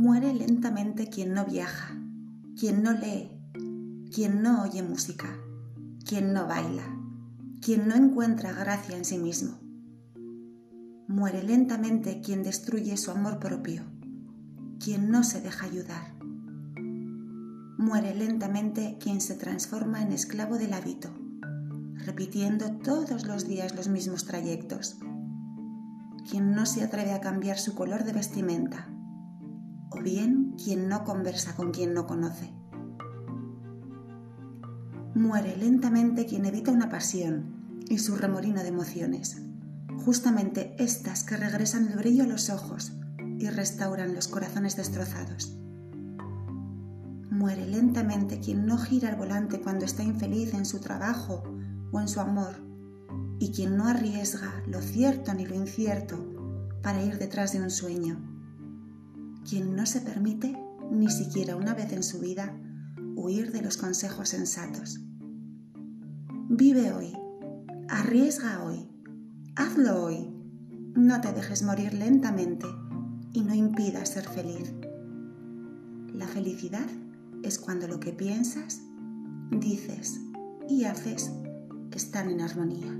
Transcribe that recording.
Muere lentamente quien no viaja, quien no lee, quien no oye música, quien no baila, quien no encuentra gracia en sí mismo. Muere lentamente quien destruye su amor propio, quien no se deja ayudar. Muere lentamente quien se transforma en esclavo del hábito, repitiendo todos los días los mismos trayectos. Quien no se atreve a cambiar su color de vestimenta, o bien quien no conversa con quien no conoce. Muere lentamente quien evita una pasión y su remolino de emociones, justamente estas que regresan el brillo a los ojos y restauran los corazones destrozados. Muere lentamente quien no gira el volante cuando está infeliz en su trabajo o en su amor y quien no arriesga lo cierto ni lo incierto para ir detrás de un sueño. Quien no se permite, ni siquiera una vez en su vida, huir de los consejos sensatos. Vive hoy, arriesga hoy, hazlo hoy, no te dejes morir lentamente y no impidas ser feliz. La felicidad es cuando lo que piensas, dices y haces están en armonía.